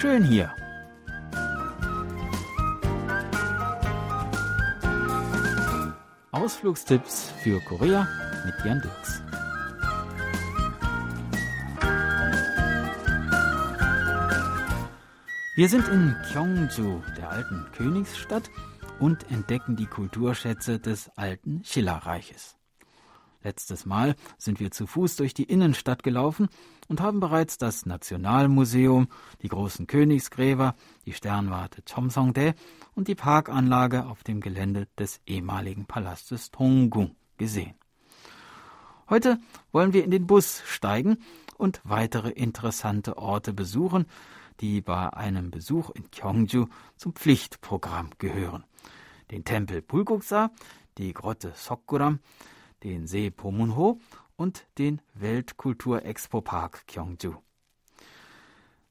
Schön hier. Ausflugstipps für Korea mit Jan Dirks. Wir sind in Gyeongju, der alten Königsstadt, und entdecken die Kulturschätze des alten Schillerreiches. Letztes Mal sind wir zu Fuß durch die Innenstadt gelaufen und haben bereits das Nationalmuseum, die großen Königsgräber, die Sternwarte Chomsongdae und die Parkanlage auf dem Gelände des ehemaligen Palastes Tonggung gesehen. Heute wollen wir in den Bus steigen und weitere interessante Orte besuchen, die bei einem Besuch in Gyeongju zum Pflichtprogramm gehören. Den Tempel Bulguksa, die Grotte Sokguram, den See Pomunho und den Weltkulturexpo-Park Gyeongju.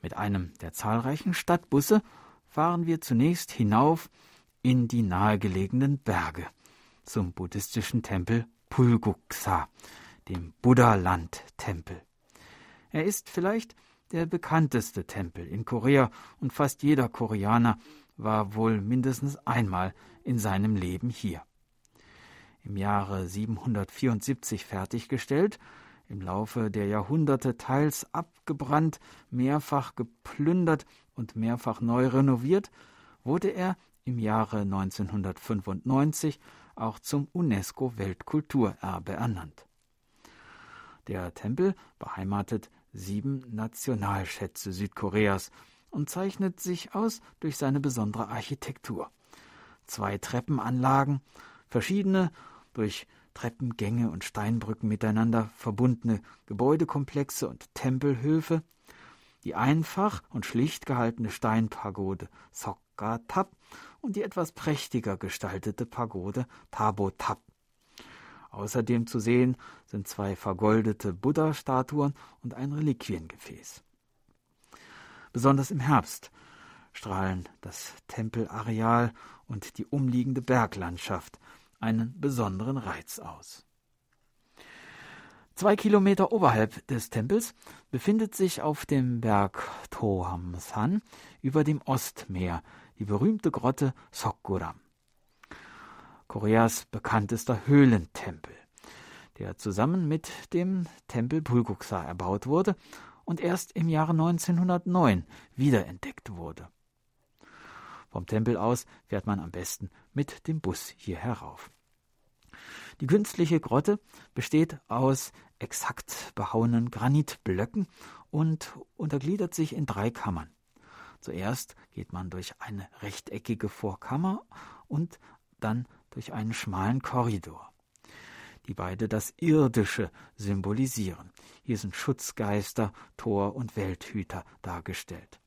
Mit einem der zahlreichen Stadtbusse fahren wir zunächst hinauf in die nahegelegenen Berge zum buddhistischen Tempel Pulguksa, dem Buddha-Land-Tempel. Er ist vielleicht der bekannteste Tempel in Korea und fast jeder Koreaner war wohl mindestens einmal in seinem Leben hier im Jahre 774 fertiggestellt, im Laufe der Jahrhunderte teils abgebrannt, mehrfach geplündert und mehrfach neu renoviert, wurde er im Jahre 1995 auch zum UNESCO-Weltkulturerbe ernannt. Der Tempel beheimatet sieben Nationalschätze Südkoreas und zeichnet sich aus durch seine besondere Architektur. Zwei Treppenanlagen, verschiedene durch Treppengänge und Steinbrücken miteinander verbundene Gebäudekomplexe und Tempelhöfe, die einfach und schlicht gehaltene Steinpagode Sokka-Tap und die etwas prächtiger gestaltete Pagode Tabo-Tap. Außerdem zu sehen sind zwei vergoldete Buddha-Statuen und ein Reliquiengefäß. Besonders im Herbst strahlen das Tempelareal und die umliegende Berglandschaft einen besonderen Reiz aus. Zwei Kilometer oberhalb des Tempels befindet sich auf dem Berg Tohamsan über dem Ostmeer die berühmte Grotte Sokguram. Koreas bekanntester Höhlentempel, der zusammen mit dem Tempel Bulguksa erbaut wurde und erst im Jahre 1909 wiederentdeckt wurde. Vom Tempel aus fährt man am besten mit dem Bus hier herauf. Die künstliche Grotte besteht aus exakt behauenen Granitblöcken und untergliedert sich in drei Kammern. Zuerst geht man durch eine rechteckige Vorkammer und dann durch einen schmalen Korridor, die beide das Irdische symbolisieren. Hier sind Schutzgeister, Tor und Welthüter dargestellt.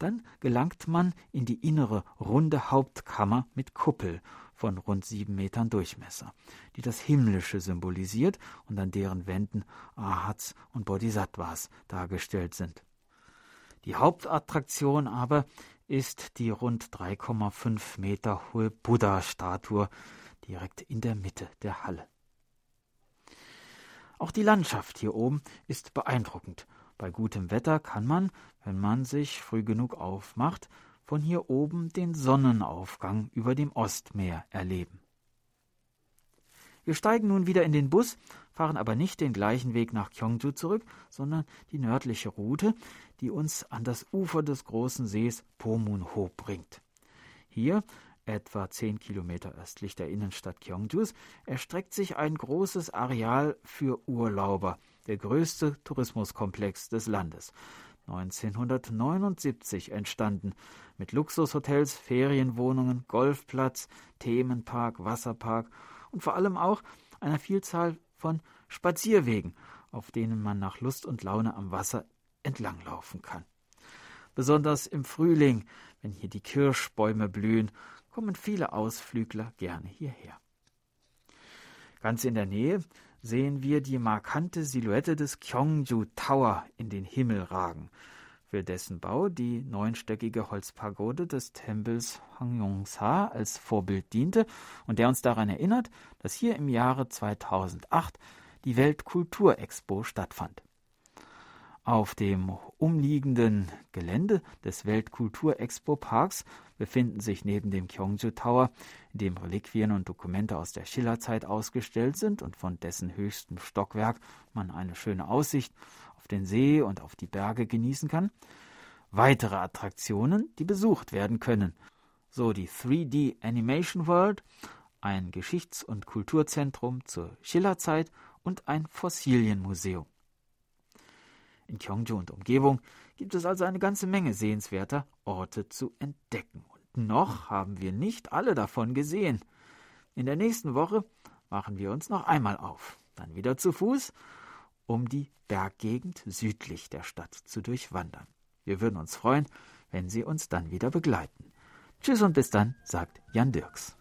Dann gelangt man in die innere runde Hauptkammer mit Kuppel von rund sieben Metern Durchmesser, die das Himmlische symbolisiert und an deren Wänden Ahats und Bodhisattvas dargestellt sind. Die Hauptattraktion aber ist die rund 3,5 Meter hohe Buddha-Statue direkt in der Mitte der Halle. Auch die Landschaft hier oben ist beeindruckend bei gutem Wetter kann man, wenn man sich früh genug aufmacht, von hier oben den Sonnenaufgang über dem Ostmeer erleben. Wir steigen nun wieder in den Bus, fahren aber nicht den gleichen Weg nach Gyeongju zurück, sondern die nördliche Route, die uns an das Ufer des großen Sees Pomunho bringt. Hier etwa zehn Kilometer östlich der Innenstadt Gyeongjus, erstreckt sich ein großes Areal für Urlauber, der größte Tourismuskomplex des Landes. 1979 entstanden, mit Luxushotels, Ferienwohnungen, Golfplatz, Themenpark, Wasserpark und vor allem auch einer Vielzahl von Spazierwegen, auf denen man nach Lust und Laune am Wasser entlanglaufen kann. Besonders im Frühling, wenn hier die Kirschbäume blühen kommen viele Ausflügler gerne hierher. Ganz in der Nähe sehen wir die markante Silhouette des Gyeongju Tower in den Himmel ragen, für dessen Bau die neunstöckige Holzpagode des Tempels Hwangyongsa als Vorbild diente und der uns daran erinnert, dass hier im Jahre 2008 die Weltkulturexpo stattfand. Auf dem umliegenden Gelände des Weltkulturexpo-Parks befinden sich neben dem Kyongju Tower, in dem Reliquien und Dokumente aus der Schillerzeit ausgestellt sind und von dessen höchstem Stockwerk man eine schöne Aussicht auf den See und auf die Berge genießen kann, weitere Attraktionen, die besucht werden können. So die 3D Animation World, ein Geschichts- und Kulturzentrum zur Schillerzeit und ein Fossilienmuseum. In Gyeongju und Umgebung gibt es also eine ganze Menge sehenswerter Orte zu entdecken. Und noch haben wir nicht alle davon gesehen. In der nächsten Woche machen wir uns noch einmal auf, dann wieder zu Fuß, um die Berggegend südlich der Stadt zu durchwandern. Wir würden uns freuen, wenn Sie uns dann wieder begleiten. Tschüss und bis dann, sagt Jan Dirks.